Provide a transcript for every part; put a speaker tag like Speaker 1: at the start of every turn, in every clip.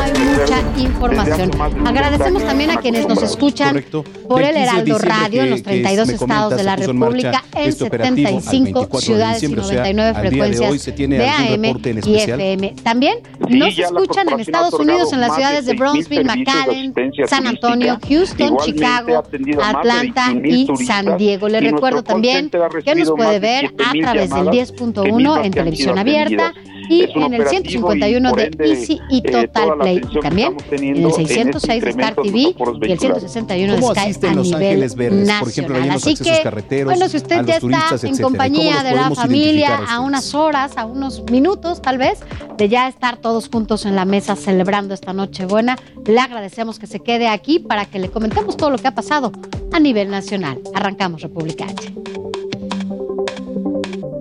Speaker 1: Hay mucha información. Agradecemos también a quienes nos escuchan
Speaker 2: Correcto.
Speaker 1: por el
Speaker 2: 15 de
Speaker 1: Heraldo Radio en los
Speaker 2: que
Speaker 1: 32
Speaker 2: me
Speaker 1: estados de la República en
Speaker 2: este al
Speaker 1: 75
Speaker 2: 24 de
Speaker 1: ciudades y
Speaker 2: diciembre, o sea,
Speaker 1: 99
Speaker 2: al día de
Speaker 1: frecuencias de AM y. FM. También nos escuchan en Estados Unidos en las ciudades de
Speaker 3: 6,000
Speaker 1: Brownsville, McAllen, San Antonio. Houston, Chicago, Atlanta
Speaker 3: 21,000
Speaker 1: y San Diego. Le recuerdo también que nos puede ver a
Speaker 3: 7,000
Speaker 1: través del
Speaker 3: llamadas
Speaker 1: 10.1
Speaker 3: de
Speaker 1: en televisión abierta. Y en el
Speaker 3: operativo
Speaker 1: 151
Speaker 3: y, por
Speaker 1: de
Speaker 3: ende,
Speaker 1: Easy y
Speaker 3: eh,
Speaker 1: Total Play.
Speaker 3: que
Speaker 1: También en el
Speaker 3: en este
Speaker 1: 606 de Star TV y el
Speaker 3: vehiculares.
Speaker 1: 161 de
Speaker 2: ¿Cómo
Speaker 1: Sky a
Speaker 2: Los
Speaker 1: nivel
Speaker 2: Verdes?
Speaker 1: nacional.
Speaker 2: Por ejemplo,
Speaker 1: Así que,
Speaker 2: carreteros,
Speaker 1: bueno, si usted ya
Speaker 2: turistas,
Speaker 1: está en
Speaker 2: etcétera. ¿Cómo
Speaker 1: compañía de la familia
Speaker 2: a
Speaker 1: unas horas, a unos minutos tal vez, de ya estar todos juntos en la mesa celebrando esta noche buena, le agradecemos que se quede aquí para que le comentemos todo lo que ha pasado a nivel nacional. Arrancamos República H.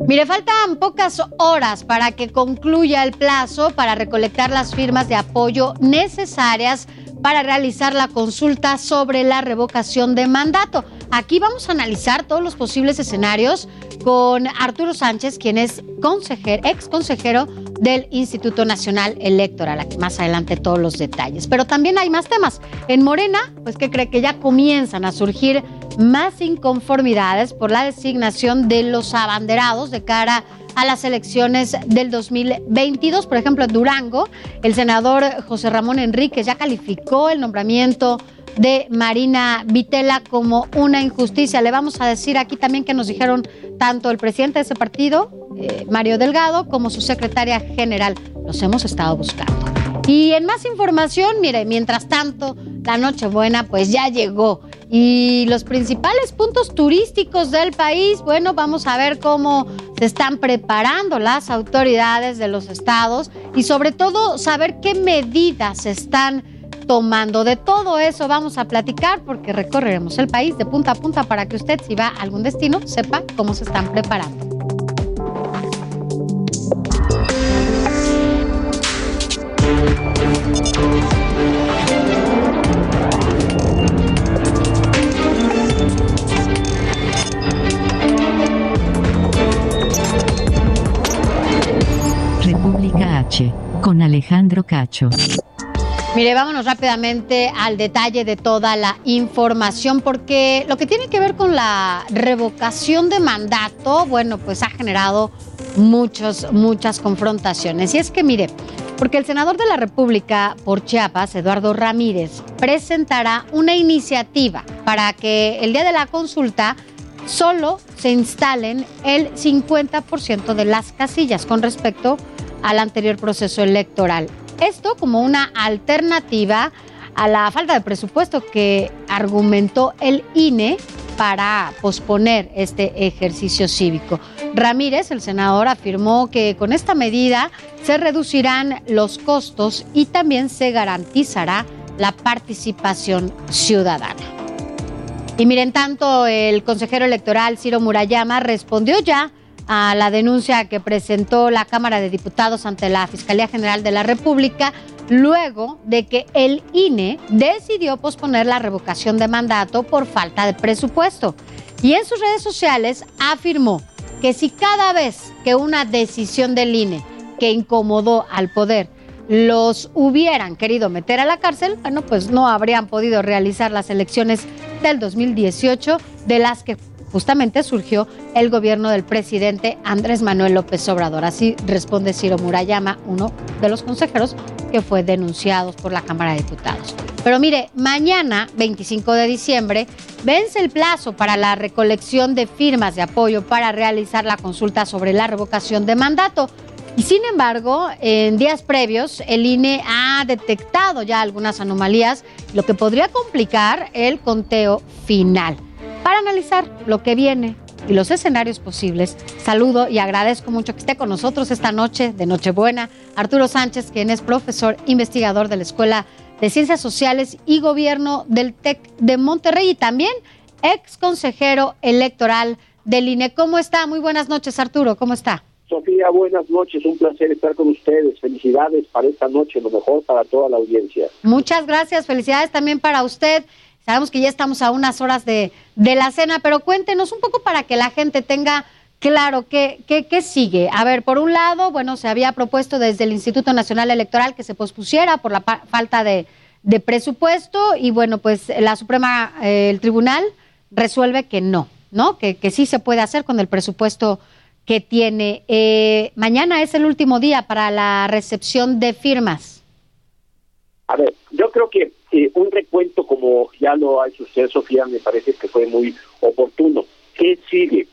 Speaker 1: Mire, faltan pocas horas para que concluya el plazo para recolectar las firmas de apoyo necesarias para realizar la consulta sobre la revocación de mandato. Aquí vamos a analizar todos los posibles escenarios con Arturo Sánchez, quien es consejero, ex consejero del Instituto Nacional Electoral. Más adelante todos los detalles. Pero también hay más temas. En Morena, pues que cree que ya comienzan a surgir más inconformidades por la designación de los abanderados de cara a las elecciones del 2022. Por ejemplo, en Durango, el senador José Ramón Enríquez ya calificó el nombramiento de Marina Vitela como una injusticia. Le vamos a decir aquí también que nos dijeron tanto el presidente de ese partido, eh, Mario Delgado, como su secretaria general. Los hemos estado buscando. Y en más información, mire, mientras tanto, la Nochebuena pues ya llegó. Y los principales puntos turísticos del país, bueno, vamos a ver cómo se están preparando las autoridades de los estados y sobre todo saber qué medidas están tomando. De todo eso vamos a platicar porque recorreremos el país de punta a punta para que usted si va a algún destino sepa cómo se están preparando.
Speaker 4: República H, con Alejandro Cacho.
Speaker 1: Mire, vámonos rápidamente al detalle de toda la información, porque lo que tiene que ver con la revocación de mandato, bueno, pues ha generado muchos, muchas confrontaciones. Y es que, mire, porque el senador de la República por Chiapas, Eduardo Ramírez, presentará una iniciativa para que el día de la consulta solo se instalen el 50% de las casillas con respecto al anterior proceso electoral. Esto como una alternativa a la falta de presupuesto que argumentó el INE para posponer este ejercicio cívico. Ramírez, el senador, afirmó que con esta medida se reducirán los costos y también se garantizará la participación ciudadana. Y miren, tanto el consejero electoral Ciro Murayama respondió ya a la denuncia que presentó la Cámara de Diputados ante la Fiscalía General de la República luego de que el INE decidió posponer la revocación de mandato por falta de presupuesto. Y en sus redes sociales afirmó que si cada vez que una decisión del INE que incomodó al poder los hubieran querido meter a la cárcel, bueno, pues no habrían podido realizar las elecciones del 2018 de las que justamente surgió el gobierno del presidente Andrés Manuel López Obrador. Así responde Ciro Murayama, uno de los consejeros que fue denunciado por la Cámara de Diputados. Pero mire, mañana, 25 de diciembre, vence el plazo para la recolección de firmas de apoyo para realizar la consulta sobre la revocación de mandato. Y sin embargo, en días previos, el INE ha detectado ya algunas anomalías, lo que podría complicar el conteo final. Para analizar lo que viene y los escenarios posibles. Saludo y agradezco mucho que esté con nosotros esta noche de Nochebuena Arturo Sánchez, quien es profesor investigador de la Escuela de Ciencias Sociales y Gobierno del TEC de Monterrey y también ex consejero electoral del INE. ¿Cómo está? Muy buenas noches, Arturo. ¿Cómo está?
Speaker 2: Sofía, buenas noches. Un placer estar con ustedes. Felicidades para esta noche, lo mejor para toda la audiencia.
Speaker 1: Muchas gracias. Felicidades también para usted. Sabemos que ya estamos a unas horas de, de la cena, pero cuéntenos un poco para que la gente tenga claro qué, qué, qué sigue. A ver, por un lado, bueno, se había propuesto desde el Instituto Nacional Electoral que se pospusiera por la falta de, de, presupuesto y bueno, pues la Suprema, eh, el Tribunal resuelve que no, ¿no? Que, que, sí se puede hacer con el presupuesto que tiene. Eh, mañana es el último día para la recepción de firmas.
Speaker 2: A ver, yo creo que eh, un recuento como ya lo ha hecho usted, Sofía, me parece que fue muy oportuno. ¿Qué sigue?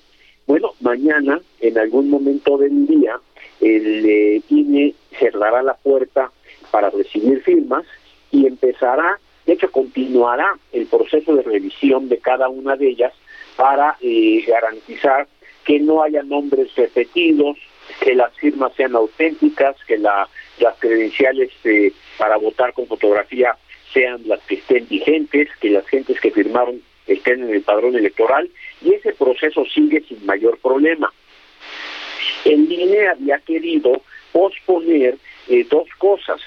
Speaker 2: Bueno, mañana, en algún momento del día, el eh, INE cerrará la puerta para recibir firmas y empezará, de hecho continuará el proceso de revisión de cada una de ellas para eh, garantizar que no haya nombres repetidos, que las firmas sean auténticas, que la, las credenciales eh, para votar con fotografía sean las que estén vigentes, que las gentes que firmaron estén en el padrón electoral y ese proceso sigue sin mayor problema. El INE había querido posponer eh, dos cosas,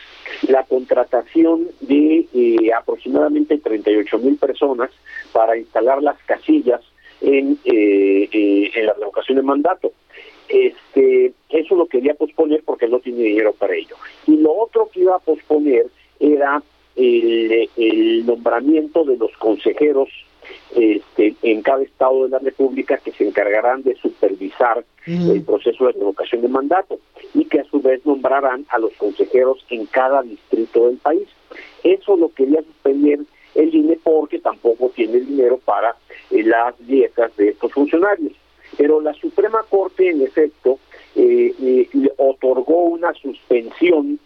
Speaker 2: la contratación de eh, aproximadamente 38 mil personas para instalar las casillas en, eh, eh, en la revocación de mandato. Este, eso lo quería posponer porque no tiene dinero para ello. Y lo otro que iba a posponer era el, el nombramiento de los consejeros este, en cada estado de la República que se encargarán de supervisar el proceso de revocación de mandato y que a su vez nombrarán a los consejeros en cada distrito del país. Eso lo quería suspender el INE porque tampoco tiene dinero para eh, las dietas de estos funcionarios. Pero la Suprema Corte, en efecto, eh, eh, otorgó una suspensión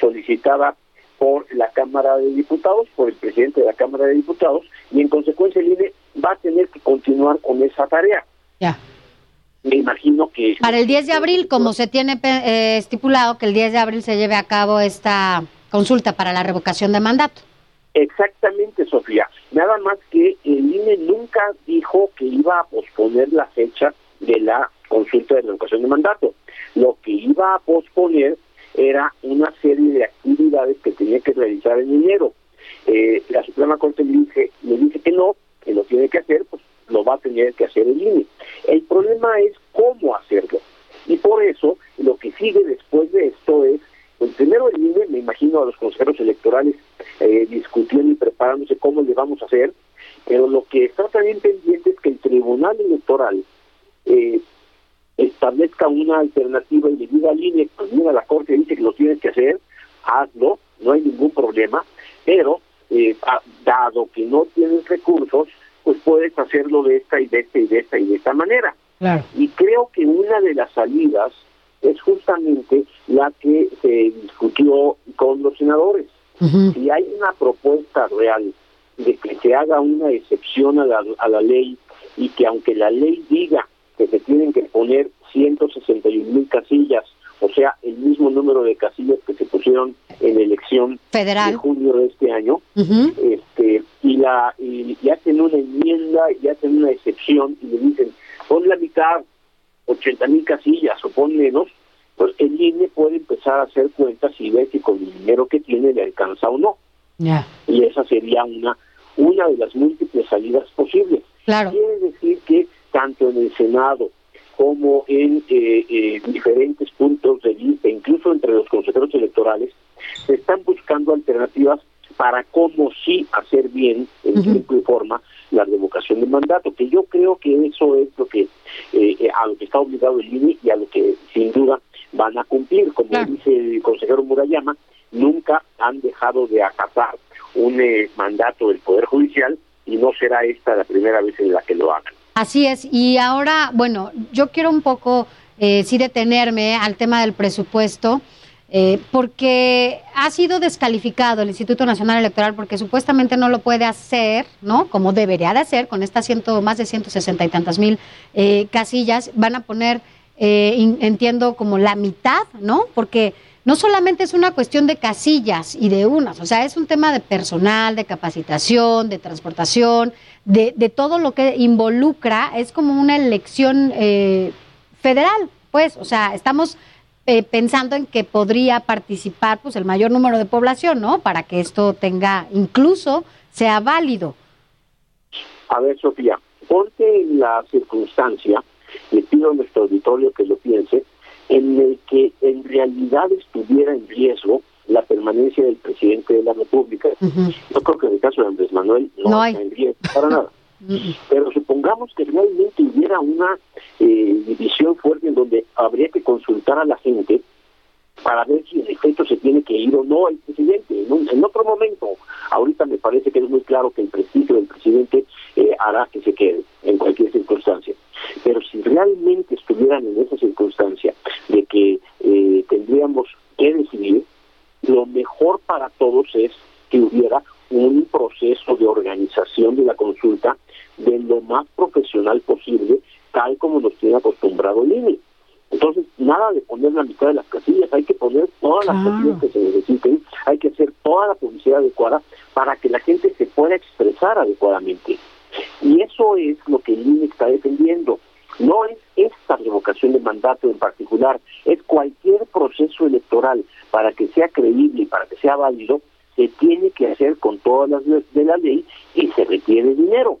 Speaker 2: solicitada por la Cámara de Diputados, por el presidente de la Cámara de Diputados, y en consecuencia el INE va a tener que continuar con esa tarea.
Speaker 1: Ya.
Speaker 2: Me imagino que...
Speaker 1: Para el 10 de abril, como se tiene eh, estipulado, que el 10 de abril se lleve a cabo esta consulta para la revocación de mandato.
Speaker 2: Exactamente, Sofía. Nada más que el INE nunca dijo que iba a posponer la fecha de la consulta de revocación de mandato. Lo que iba a posponer era una serie de actividades que tenía que realizar en enero. Eh, la Suprema Corte le, dije, le dice que no, que lo tiene que hacer, pues lo va a tener que hacer el INE. El problema es cómo hacerlo. Y por eso lo que sigue después de esto es, pues primero el INE, me imagino a los consejeros electorales eh, discutiendo y preparándose cómo le vamos a hacer, pero lo que está también pendiente es que el Tribunal Electoral eh, establezca una alternativa y le diga al INE, pues mira, la Corte dice que lo tienes que hacer, hazlo, no hay ningún problema, pero eh, dado que no tienes recursos, pues puedes hacerlo de esta y de esta y de esta y de esta manera.
Speaker 1: Claro.
Speaker 2: Y creo que una de las salidas es justamente la que se discutió con los senadores. Uh -huh. Si hay una propuesta real de que se haga una excepción a la, a la ley y que aunque la ley diga que se tienen que poner 161 mil casillas, o sea, el mismo número de casillas que se pusieron en la elección
Speaker 1: Federal.
Speaker 2: de junio de este año,
Speaker 1: uh -huh.
Speaker 2: este, y la y, y, hacen una enmienda y hacen una excepción y le dicen, pon la mitad, 80 mil casillas o pon menos, pues el INE puede empezar a hacer cuentas y ver que con el dinero que tiene le alcanza o no.
Speaker 1: Yeah.
Speaker 2: Y esa sería una, una de las múltiples salidas posibles.
Speaker 1: Claro.
Speaker 2: Quiere decir que tanto en el Senado como en eh, eh, diferentes puntos de vista, incluso entre los consejeros electorales, se están buscando alternativas para cómo sí hacer bien en uh -huh. tiempo y forma la revocación del mandato, que yo creo que eso es lo que eh, a lo que está obligado el INE y a lo que sin duda van a cumplir, como
Speaker 1: Claro.
Speaker 2: dice el consejero Murayama, nunca han dejado de acatar un eh, mandato del Poder Judicial y no será esta la primera vez en la que lo hagan.
Speaker 1: Así es. Y ahora, bueno, yo quiero un poco, eh, sí detenerme al tema del presupuesto. Eh, porque ha sido descalificado el Instituto Nacional Electoral porque supuestamente no lo puede hacer, ¿no? Como debería de hacer con estas ciento, más de 160 y tantas mil eh, casillas. Van a poner, eh, entiendo, como la mitad, ¿no? Porque no solamente es una cuestión de casillas y de unas, o sea, es un tema de personal, de capacitación, de transportación, de, de todo lo que involucra, es como una elección federal, pues, o sea, estamos eh, pensando en que podría participar pues el mayor número de población, ¿no? Para que esto tenga, incluso sea válido.
Speaker 2: A ver, Sofía, ponte en la circunstancia, le pido a nuestro auditorio que lo piense, en el que en realidad estuviera en riesgo la permanencia del presidente de la República. Yo creo que en el caso de Andrés Manuel no, está en riesgo para nada. Pero supongamos que realmente hubiera una eh, división fuerte en donde habría que consultar a la gente para ver si en efecto se tiene que ir o no el presidente. En, otro momento, ahorita me parece que es muy claro que el prestigio del presidente eh, hará que se quede en cualquier circunstancia. Pero si realmente estuvieran en esa circunstancia de que eh, tendríamos que decidir, lo mejor para todos es que hubiera un proceso de organización de la consulta de lo más profesional posible, tal como nos tiene acostumbrado el INE. Entonces, nada de poner la mitad de las casillas, hay que poner todas las casillas que se necesiten, hay que hacer toda la publicidad adecuada para que la gente se pueda expresar adecuadamente. Y eso es lo que el INE está defendiendo. No es esta revocación de mandato en particular, es cualquier proceso electoral para que sea creíble y para que sea válido, se tiene que hacer con todas las de la ley y se requiere dinero.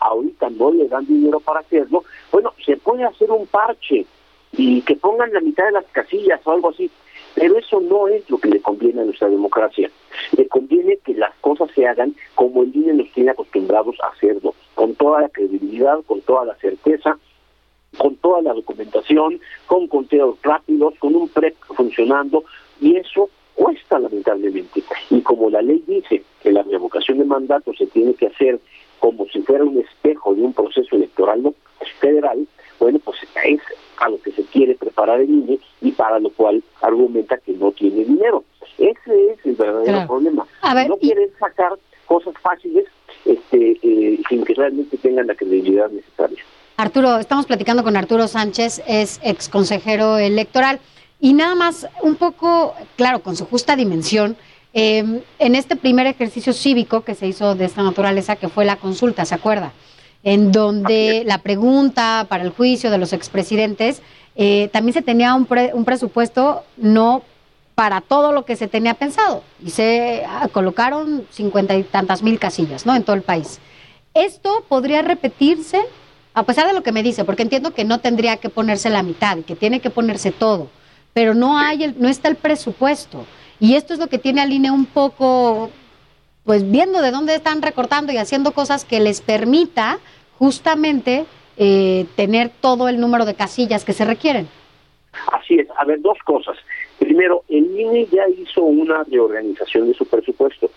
Speaker 2: Ahorita no le dan dinero para hacerlo. Bueno, se puede hacer un parche y que pongan la mitad de las casillas o algo así. Pero eso no es lo que le conviene a nuestra democracia. Le conviene que las cosas se hagan como el INE nos tiene acostumbrados a hacerlo, con toda la credibilidad, con toda la certeza, con toda la documentación, con conteos rápidos, con un PREP funcionando, y eso cuesta lamentablemente. Y como la ley dice que la revocación de mandato se tiene que hacer como si fuera un espejo de un proceso electoral federal, bueno, pues es a lo que se quiere preparar el INE y para lo cual argumenta que no tiene dinero. Ese es el verdadero problema. no quieren sacar cosas fáciles este, eh, sin que realmente tengan la credibilidad necesaria.
Speaker 1: Arturo, estamos platicando con Arturo Sánchez, es ex consejero electoral. Y nada más, un poco, claro, con su justa dimensión, em, en este primer ejercicio cívico que se hizo de esta naturaleza, que fue la consulta, ¿se acuerda? En donde la pregunta para el juicio de los expresidentes, eh, también se tenía un, un presupuesto no para todo lo que se tenía pensado y se ah, colocaron cincuenta y tantas mil casillas, ¿no? En todo el país. Esto podría repetirse, a pesar de lo que me dice, porque entiendo que no tendría que ponerse la mitad y que tiene que ponerse todo pero no hay el, no está el presupuesto. Y esto es lo que tiene al INE un poco, pues viendo de dónde están recortando y haciendo cosas que les permita justamente eh, tener todo el número de casillas que se requieren.
Speaker 2: Así es. A ver, dos cosas. Primero, el INE ya hizo una reorganización de su presupuesto.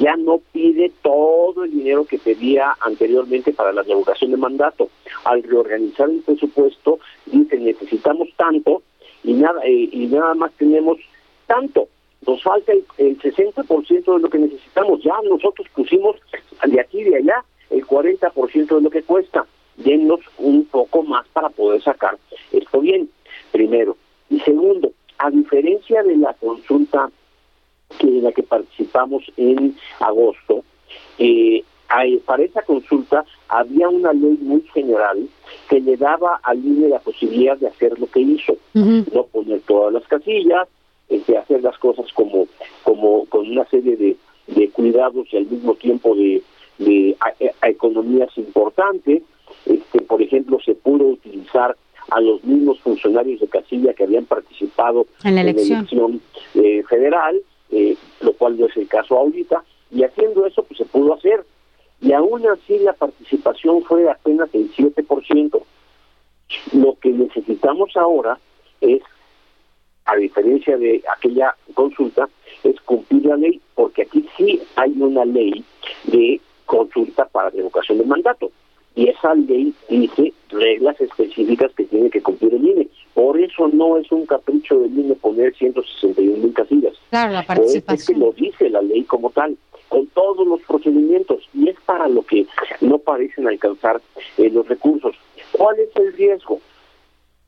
Speaker 2: Ya no pide todo el dinero que pedía anteriormente para la revocación de mandato. Al reorganizar el presupuesto, dice necesitamos tanto y nada, y nada más tenemos tanto. Nos falta el, 60% de lo que necesitamos. Ya nosotros pusimos de aquí y de allá el 40% de lo que cuesta. Denos un poco más para poder sacar esto bien, primero. Y segundo, a diferencia de la consulta que en la que participamos en agosto, eh, para esa consulta había una ley muy general que le daba al INE la posibilidad de hacer lo que hizo, no poner todas las casillas, este, hacer las cosas como, como con una serie de, cuidados y al mismo tiempo de, de economías importantes. Este, por ejemplo, se pudo utilizar a los mismos funcionarios de casilla que habían participado
Speaker 1: en la elección,
Speaker 2: eh, federal, eh, lo cual no es el caso ahorita, y haciendo eso pues se pudo hacer y aún así la participación fue apenas el 7%. Lo que necesitamos ahora es, a diferencia de aquella consulta, es cumplir la ley, porque aquí sí hay una ley de consulta para revocación de mandato. Y esa ley dice reglas específicas que tiene que cumplir el INE. Por eso no es un capricho del INE poner 161 mil casillas.
Speaker 1: Claro, la
Speaker 2: Pues es que
Speaker 1: participación.
Speaker 2: lo dice la ley como tal, con todos los procedimientos, para lo que no parecen alcanzar eh, los recursos. ¿Cuál es el riesgo?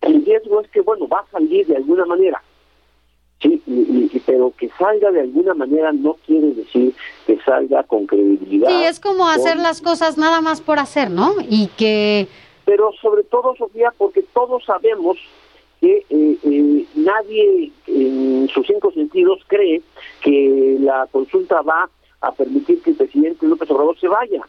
Speaker 2: El riesgo es que, bueno, va a salir de alguna manera, sí, y- y- pero que salga de alguna manera no quiere decir que salga con credibilidad.
Speaker 1: Sí, es como hacer
Speaker 2: con-
Speaker 1: las cosas nada más por hacer, ¿no? Y que
Speaker 2: pero sobre todo, Sofía, porque todos sabemos que eh, eh, nadie en sus cinco sentidos cree que la consulta va a permitir que el presidente López Obrador se vaya.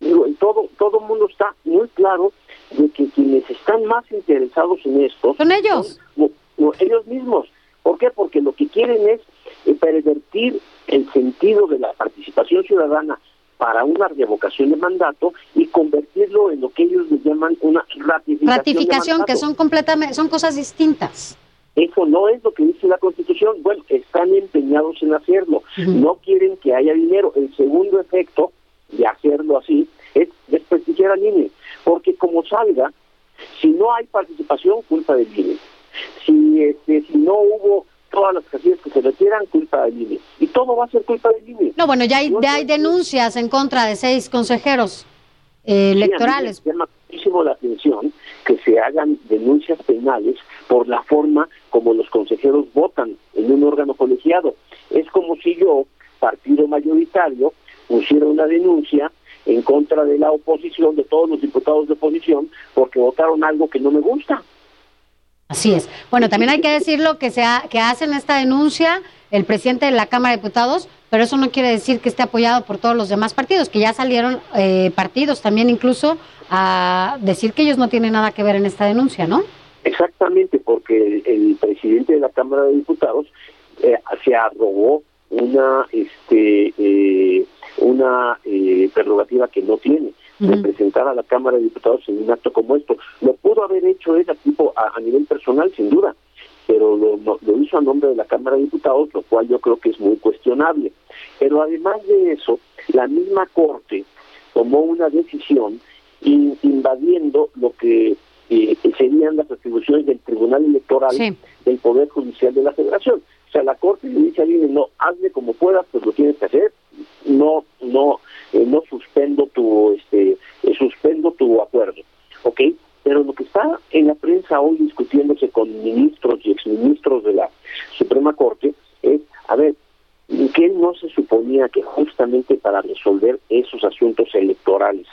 Speaker 2: Digo, todo todo el mundo está muy claro de que quienes están más interesados en esto
Speaker 1: Son ellos.
Speaker 2: son- no, no, ellos mismos. ¿Por qué? Porque lo que quieren es eh, pervertir el sentido de la participación ciudadana para una revocación de mandato y convertirlo en lo que ellos le llaman una ratificación. de
Speaker 1: ratificación, que son completamente, son cosas distintas.
Speaker 2: Eso no es lo que dice la Constitución. Bueno, están empeñados en hacerlo. No quieren que haya dinero. El segundo efecto de hacerlo así es desprestigiar al INE. Porque como salga, si no hay participación, culpa del INE. Si, este, si no hubo todas las casillas que se requieran, culpa del INE. Y todo va a ser culpa del INE.
Speaker 1: No, bueno, ya hay,
Speaker 2: No,
Speaker 1: ya hay denuncias en contra de seis consejeros eh,
Speaker 2: Sí, a mí
Speaker 1: electorales.
Speaker 2: Me llama muchísimo la atención que se hagan denuncias penales por la forma como los consejeros votan en un órgano colegiado. Es como si yo, partido mayoritario, pusiera una denuncia en contra de la oposición, de todos los diputados de oposición, porque votaron algo que no me gusta.
Speaker 1: Así es. Bueno, también hay que decirlo que, se ha- que hacen esta denuncia el presidente de la Cámara de Diputados, pero eso no quiere decir que esté apoyado por todos los demás partidos, que ya salieron eh, partidos también incluso a decir que ellos no tienen nada que ver en esta denuncia, ¿no?
Speaker 2: Exactamente, porque el, el presidente de la Cámara de Diputados eh, se arrogó una este eh, una eh, prerrogativa que no tiene de presentar a la Cámara de Diputados en un acto como esto. Lo pudo haber hecho él a, tipo, a, a nivel personal, sin duda, pero lo, lo- lo hizo a nombre de la Cámara de Diputados, lo cual yo creo que es muy cuestionable. Pero además de eso, la misma Corte tomó una decisión in- invadiendo lo que eh, serían las atribuciones del Tribunal Electoral
Speaker 1: Sí.
Speaker 2: del Poder Judicial de la Federación. O sea, la Corte le dice al INE, no, hazle como puedas, pues lo tienes que hacer, no, no, eh, no suspendo tu, este, eh, suspendo tu acuerdo, ¿ok? Pero lo que está en la prensa hoy discutiéndose con ministros y exministros de la Suprema Corte es, a ver, ¿qué no se suponía que justamente para resolver esos asuntos electorales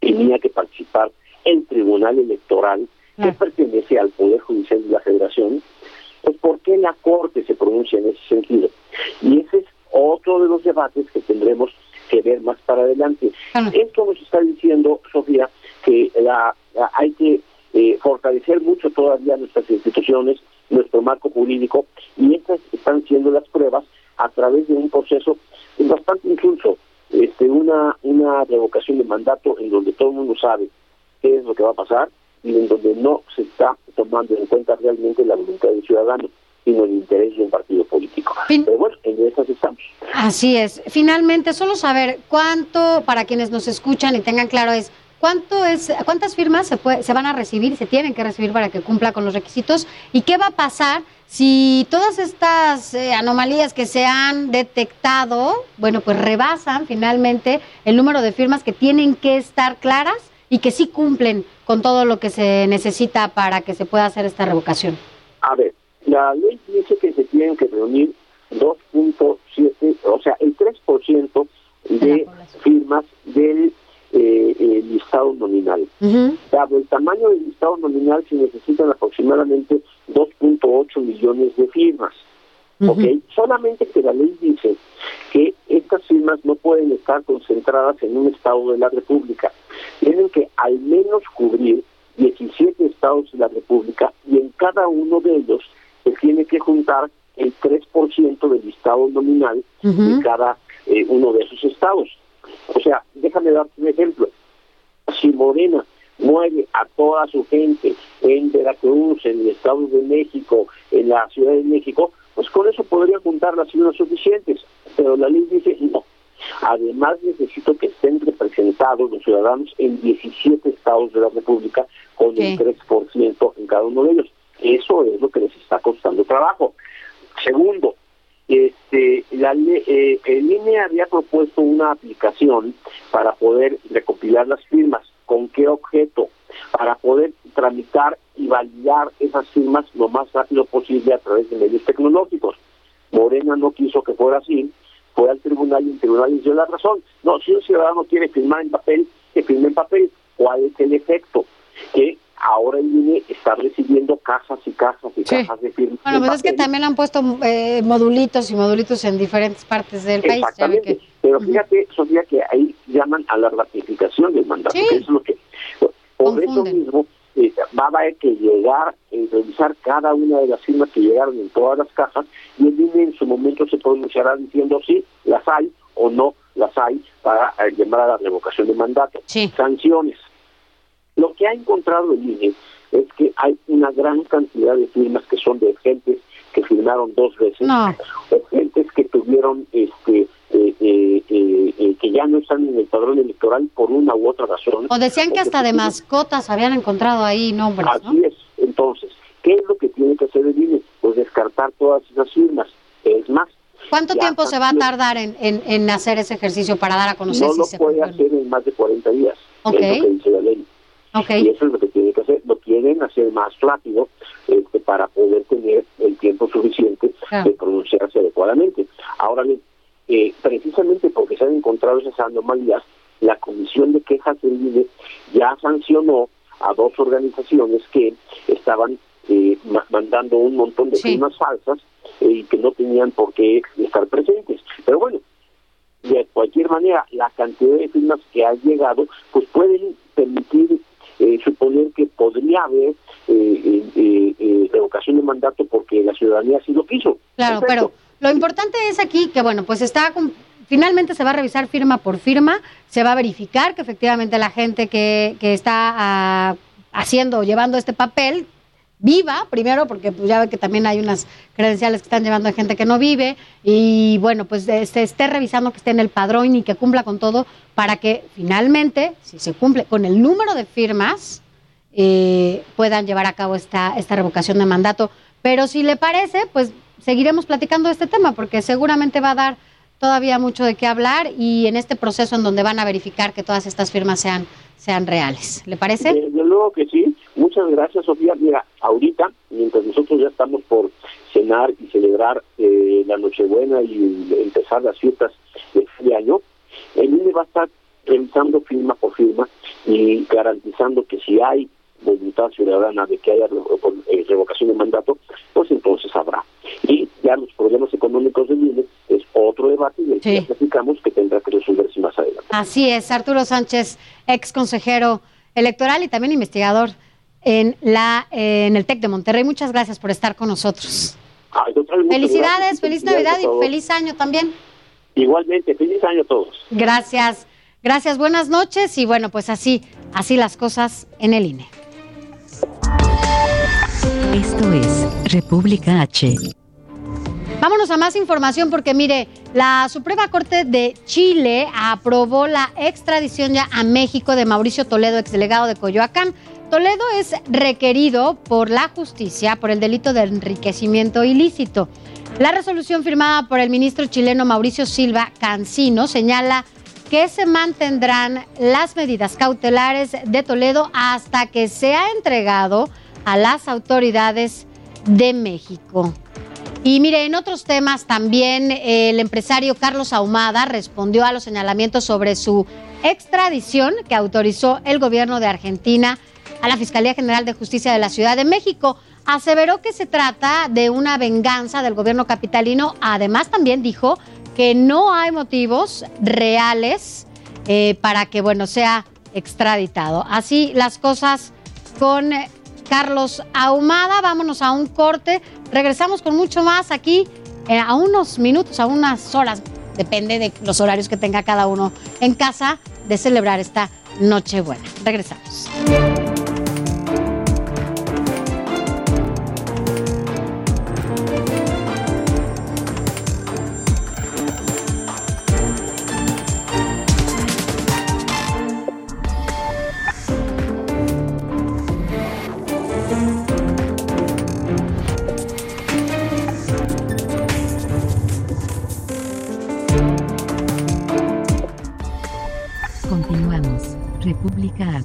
Speaker 2: tenía que participar el Tribunal Electoral que pertenece al Poder Judicial de la Federación? Pues ¿por qué la Corte se pronuncia en ese sentido? Y ese es otro de los debates que tendremos que ver más para adelante. Esto nos está diciendo, Sofía, que la, la- hay que eh, fortalecer mucho todavía nuestras instituciones, nuestro marco jurídico, y estas están siendo las pruebas a través de un proceso bastante incluso, este, una, una revocación de mandato
Speaker 1: Así es. Finalmente, solo saber cuánto, para quienes nos escuchan y tengan claro, es cuánto es, cuántas firmas se, se van a recibir, se tienen que recibir para que cumpla con los requisitos y qué va a pasar si todas estas eh, anomalías que se han detectado, bueno, pues rebasan finalmente el número de firmas que tienen que estar claras y que sí cumplen con todo lo que se necesita para que se pueda hacer esta revocación.
Speaker 2: A ver, la ley dice que se tienen que reunir 2.7, o sea, el 3%
Speaker 1: De
Speaker 2: firmas del eh, eh, listado nominal.
Speaker 1: Ujú.
Speaker 2: Dado el tamaño del listado nominal, se necesitan aproximadamente 2.8 millones de firmas. ¿ok?
Speaker 1: Ujú.
Speaker 2: Solamente que la ley dice que estas firmas no pueden estar concentradas en un estado de la República. Tienen que al menos cubrir 17 estados de la República y en cada uno de ellos se tiene que juntar el 3% del listado nominal
Speaker 1: Ujú.
Speaker 2: de cada eh, uno de esos estados. O sea, déjame darte un ejemplo. Si Morena mueve a toda su gente en Veracruz, en el Estado de México, en la Ciudad de México, pues con eso podría juntar las firmas suficientes. Pero la ley dice no. Además, necesito que estén representados los ciudadanos en 17 estados de la República con el 3% en cada uno de ellos. Eso es lo que les está costando trabajo. Segundo, este, la, eh, el INE había propuesto una aplicación para poder recopilar las firmas. ¿Con qué objeto? Para poder tramitar y validar esas firmas lo más rápido posible a través de medios tecnológicos. Morena no quiso que fuera así, fue al tribunal y el tribunal le dio la razón. No, si un ciudadano quiere firmar en papel, que firme en papel. ¿Cuál es el efecto? Que ahora el INE está recibiendo cajas y cajas y cajas de firmas.
Speaker 1: Bueno, pues es que también han puesto eh, modulitos y modulitos en diferentes partes del país.
Speaker 2: Exactamente. Pero fíjate, Sofía, que ahí llaman a la ratificación del mandato, que es lo que... Por eso mismo eh, va a haber que llegar, y revisar cada una de las firmas que llegaron en todas las cajas y el INE en su momento se pronunciará diciendo si las hay o no las hay para eh, llamar a la revocación de mandato. Sanciones. Lo que ha encontrado el INE es que hay una gran cantidad de firmas que son de gentes que firmaron dos veces, o gentes que tuvieron este eh, eh, eh, que ya no están en el padrón electoral por una u otra razón.
Speaker 1: O decían que hasta de mascotas habían encontrado ahí nombres.
Speaker 2: Así es. Entonces, ¿qué es lo que tiene que hacer el INE? Pues descartar todas esas firmas. Es más.
Speaker 1: ¿Cuánto tiempo se va a tardar en, en, hacer ese ejercicio para dar a conocer
Speaker 2: no
Speaker 1: si
Speaker 2: lo
Speaker 1: se
Speaker 2: puede hacer en más de 40 días.
Speaker 1: Okay.
Speaker 2: Es lo que dice la ley. Y eso es lo que tiene que hacer. Lo quieren hacer más rápido este, para poder tener el tiempo suficiente de pronunciarse adecuadamente. Ahora bien, eh, precisamente porque se han encontrado esas anomalías, la Comisión de Quejas del INE ya sancionó a dos organizaciones que estaban eh, mandando un montón de firmas falsas eh, y que no tenían por qué estar presentes. Pero bueno, de cualquier manera, la cantidad de firmas que han llegado, pues pueden permitir suponer que podría haber revocación de mandato porque la ciudadanía así lo quiso.
Speaker 1: Claro, pero lo importante es aquí que, bueno, pues está finalmente se va a revisar firma por firma, se va a verificar que efectivamente la gente que, que está ah, haciendo o llevando este papel viva, primero, porque pues ya ve que también hay unas credenciales que están llevando a gente que no vive, y bueno, pues se esté revisando que esté en el padrón y que cumpla con todo, para que finalmente, si se cumple con el número de firmas, eh, puedan llevar a cabo esta, esta revocación de mandato. Pero si le parece, pues seguiremos platicando este tema porque seguramente va a dar todavía mucho de qué hablar y en este proceso en donde van a verificar que todas estas firmas sean sean reales. ¿Le parece?
Speaker 2: Desde luego que sí. Muchas gracias, Sofía. Mira, ahorita, mientras nosotros ya estamos por cenar y celebrar eh, la Nochebuena y empezar las fiestas de fin de año, el INE va a estar revisando firma por firma y garantizando que si hay voluntad ciudadana de que haya eh, revocación de mandato, pues entonces habrá. Y ya los problemas económicos del INE es otro debate y el que platicamos que tendrá que resolverse más adelante.
Speaker 1: Así es, Arturo Sánchez, ex consejero electoral y también investigador en la en el TEC de Monterrey. Muchas gracias por estar con nosotros. Felicidades, feliz Navidad y feliz año también.
Speaker 2: Igualmente, feliz año a todos.
Speaker 1: Gracias. Gracias, buenas noches y bueno, pues así, así las cosas en el INE.
Speaker 4: Esto es República H.
Speaker 1: Vámonos a más información porque mire, la Suprema Corte de Chile aprobó la extradición ya a México de Mauricio Toledo, exdelegado de Coyoacán. Toledo es requerido por la justicia por el delito de enriquecimiento ilícito. La resolución firmada por el ministro chileno Mauricio Silva Cancino señala que se mantendrán las medidas cautelares de Toledo hasta que sea entregado a las autoridades de México. Y mire, en otros temas también el empresario Carlos Ahumada respondió a los señalamientos sobre su extradición que autorizó el gobierno de Argentina a la Fiscalía General de Justicia de la Ciudad de México. Aseveró que se trata de una venganza del gobierno capitalino. Además, también dijo que no hay motivos reales eh, para que, bueno, sea extraditado. Así las cosas con Carlos Ahumada. Vámonos a un corte. Regresamos con mucho más aquí eh, a unos minutos, a unas horas. Depende de los horarios que tenga cada uno en casa de celebrar esta Nochebuena. Regresamos.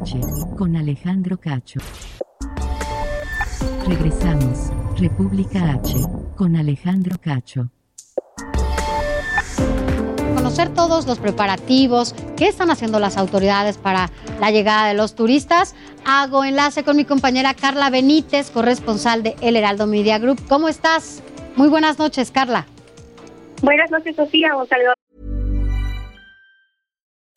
Speaker 4: H, con Alejandro Cacho. Regresamos, República H, con Alejandro Cacho.
Speaker 1: Conocer todos los preparativos, qué están haciendo las autoridades para la llegada de los turistas. Hago enlace con mi compañera Carla Benítez, corresponsal de El Heraldo Media Group. ¿Cómo estás? Muy buenas noches, Carla.
Speaker 3: Buenas noches, Sofía. Un saludo.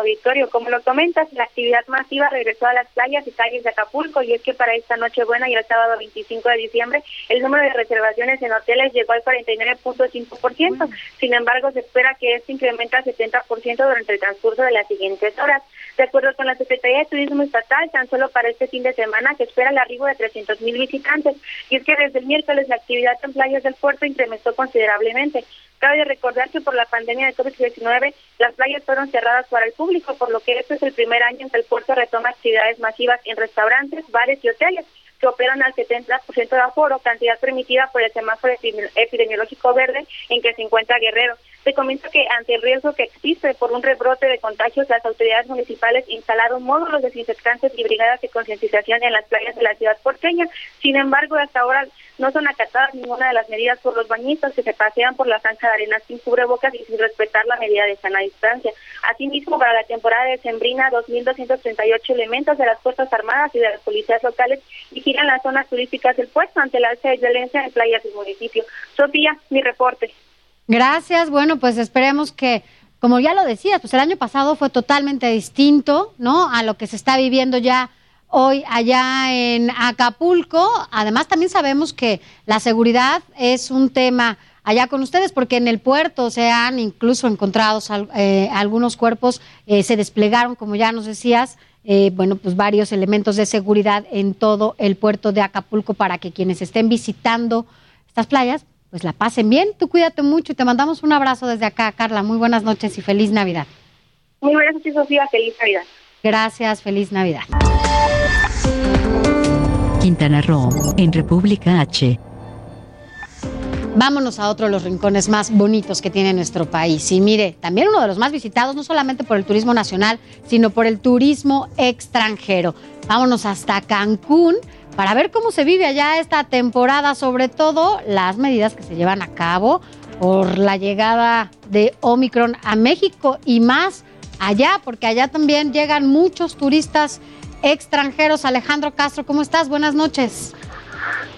Speaker 3: Auditorio, como lo comentas, la actividad masiva regresó a las playas y calles de Acapulco y es que para esta noche buena y el sábado 25 de diciembre el número de reservaciones en hoteles llegó al 49.5%. Sin embargo, se espera que esto incremente al 70% durante el transcurso de las siguientes horas. De acuerdo con la Secretaría de Turismo Estatal, tan solo para este fin de semana se espera el arribo de 300 mil visitantes. Y es que desde el miércoles la actividad en playas del puerto incrementó considerablemente. Cabe recordar que por la pandemia de COVID-19 las playas fueron cerradas para el público, por lo que este es el primer año en que el puerto retoma actividades masivas en restaurantes, bares y hoteles que operan al 70% de aforo, cantidad permitida por el semáforo epidemiológico verde en que se encuentra Guerrero. Se comenta que ante el riesgo que existe por un rebrote de contagios, las autoridades municipales instalaron módulos desinfectantes y brigadas de concientización en las playas de la ciudad porteña. Sin embargo, hasta ahora no son acatadas ninguna de las medidas por los bañistas que se pasean por la cancha de arena sin cubrebocas y sin respetar la medida de sana distancia. Asimismo, para la temporada de Sembrina, 2.238 elementos de las Fuerzas Armadas y de las policías locales vigilan las zonas turísticas del puerto ante la alza de violencia en playas del municipio. Sofía, mi reporte.
Speaker 1: Gracias. Bueno, pues esperemos que, como ya lo decías, pues el año pasado fue totalmente distinto, ¿no? A lo que se está viviendo ya hoy allá en Acapulco. Además, también sabemos que la seguridad es un tema allá con ustedes, porque en el puerto se han incluso encontrado eh, algunos cuerpos, eh, se desplegaron, como ya nos decías, eh, bueno, pues varios elementos de seguridad en todo el puerto de Acapulco para que quienes estén visitando estas playas pues la pasen bien. Tú cuídate mucho y te mandamos un abrazo desde acá, Carla. Muy buenas noches y feliz Navidad.
Speaker 3: Muy buenas noches, Sofía. Feliz Navidad.
Speaker 1: Gracias, feliz Navidad.
Speaker 4: Quintana Roo, en República H.
Speaker 1: Vámonos a otro de los rincones más bonitos que tiene nuestro país. Y mire, también uno de los más visitados, no solamente por el turismo nacional, sino por el turismo extranjero. Vámonos hasta Cancún para ver cómo se vive allá esta temporada, sobre todo las medidas que se llevan a cabo por la llegada de Omicron a México y más allá, porque allá también llegan muchos turistas extranjeros. Alejandro Castro, ¿cómo estás? Buenas noches.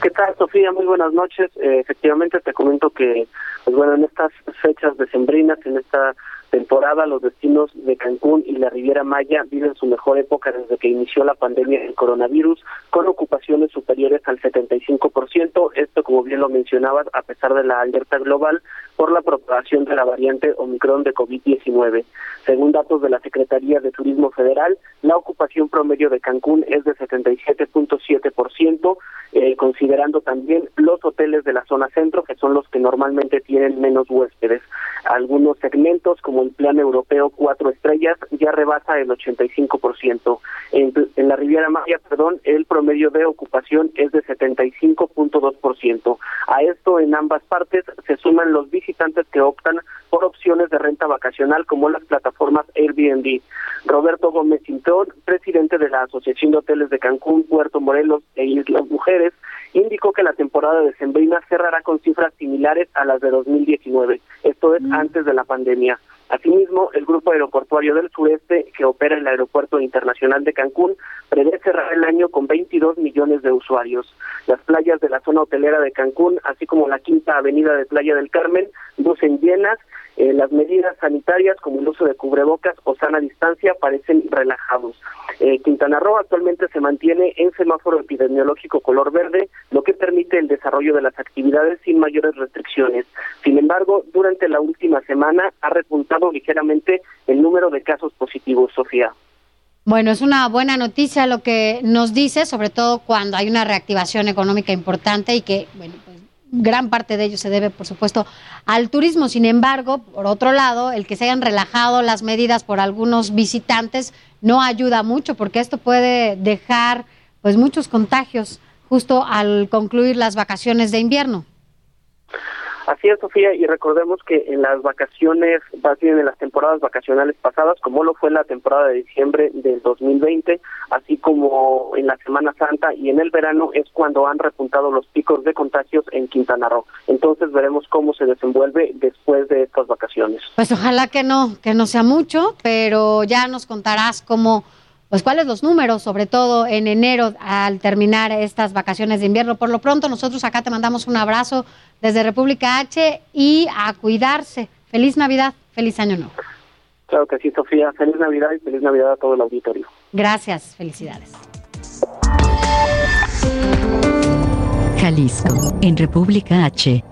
Speaker 5: ¿Qué tal, Sofía? Muy buenas noches. Eh, efectivamente, te comento que, pues bueno, en estas fechas decembrinas, en esta temporada los destinos de Cancún y la Riviera Maya viven su mejor época desde que inició la pandemia del coronavirus, con ocupaciones superiores al 75%. Esto, como bien lo mencionabas, a pesar de la alerta global por la propagación de la variante Omicron de COVID-19. Según datos de la Secretaría de Turismo Federal, la ocupación promedio de Cancún es de 77.7%, eh, considerando también los hoteles de la zona centro, que son los que normalmente tienen menos huéspedes. Algunos segmentos, como el Plan Europeo Cuatro Estrellas, ya rebasa el 85%. En, en la Riviera Maya, perdón, el promedio de ocupación es de 75.2%. A esto, en ambas partes, se suman los visitantes que optan por opciones de renta vacacional como las plataformas Airbnb. Roberto Gómez Cintón, presidente de la Asociación de Hoteles de Cancún, Puerto Morelos e Islas Mujeres, indicó que la temporada de Sembrina cerrará con cifras similares a las de 2019, esto es antes de la pandemia. Asimismo, el Grupo Aeroportuario del Sureste, que opera el Aeropuerto Internacional de Cancún, prevé cerrar el año con 22 millones de usuarios. Las playas de la zona hotelera de Cancún, así como la Quinta Avenida de Playa del Carmen, lucen llenas Eh, las medidas sanitarias como el uso de cubrebocas o sana distancia parecen relajados. Eh, Quintana Roo actualmente se mantiene en semáforo epidemiológico color verde, lo que permite el desarrollo de las actividades sin mayores restricciones. Sin embargo, durante la última semana ha repuntado ligeramente el número de casos positivos, Sofía.
Speaker 1: Bueno, es una buena noticia lo que nos dice, sobre todo cuando hay una reactivación económica importante y que, bueno, pues gran parte de ello se debe, por supuesto, al turismo. Sin embargo, por otro lado, el que se hayan relajado las medidas por algunos visitantes no ayuda mucho porque esto puede dejar pues muchos contagios justo al concluir las vacaciones de invierno.
Speaker 5: Así es, Sofía, y recordemos que en las vacaciones, más bien en las temporadas vacacionales pasadas, como lo fue la temporada de diciembre del 2020, así como en la Semana Santa y en el verano, es cuando han repuntado los picos de contagios en Quintana Roo. Entonces veremos cómo se desenvuelve después de estas vacaciones.
Speaker 1: Pues ojalá que no, que no sea mucho, pero ya nos contarás cómo pues cuáles los números, sobre todo en enero al terminar estas vacaciones de invierno. Por lo pronto nosotros acá te mandamos un abrazo desde República H y a cuidarse. Feliz Navidad, feliz año nuevo.
Speaker 5: Claro que sí, Sofía. Feliz Navidad y feliz Navidad a todo el auditorio.
Speaker 1: Gracias, felicidades.
Speaker 4: Jalisco, en República H.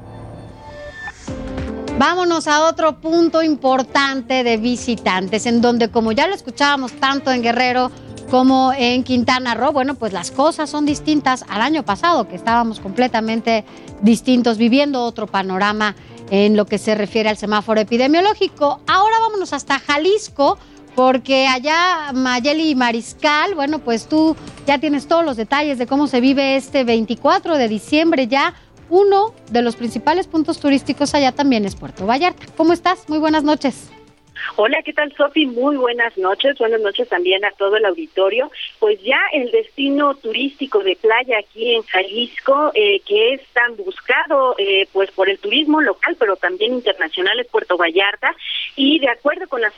Speaker 1: Vámonos a otro punto importante de visitantes, en donde como ya lo escuchábamos tanto en Guerrero como en Quintana Roo, bueno, pues las cosas son distintas al año pasado, que estábamos completamente distintos, viviendo otro panorama en lo que se refiere al semáforo epidemiológico. Ahora vámonos hasta Jalisco, porque allá Mayeli Mariscal, bueno, pues tú ya tienes todos los detalles de cómo se vive este 24 de diciembre ya uno de los principales puntos turísticos allá también es Puerto Vallarta. ¿Cómo estás? Muy buenas noches.
Speaker 6: Hola, ¿qué tal Sofi? Muy buenas noches. Buenas noches también a todo el auditorio. Pues ya el destino turístico de playa aquí en Jalisco, eh, que es tan buscado eh, pues por el turismo local, pero también internacional, es Puerto Vallarta. Y de acuerdo con las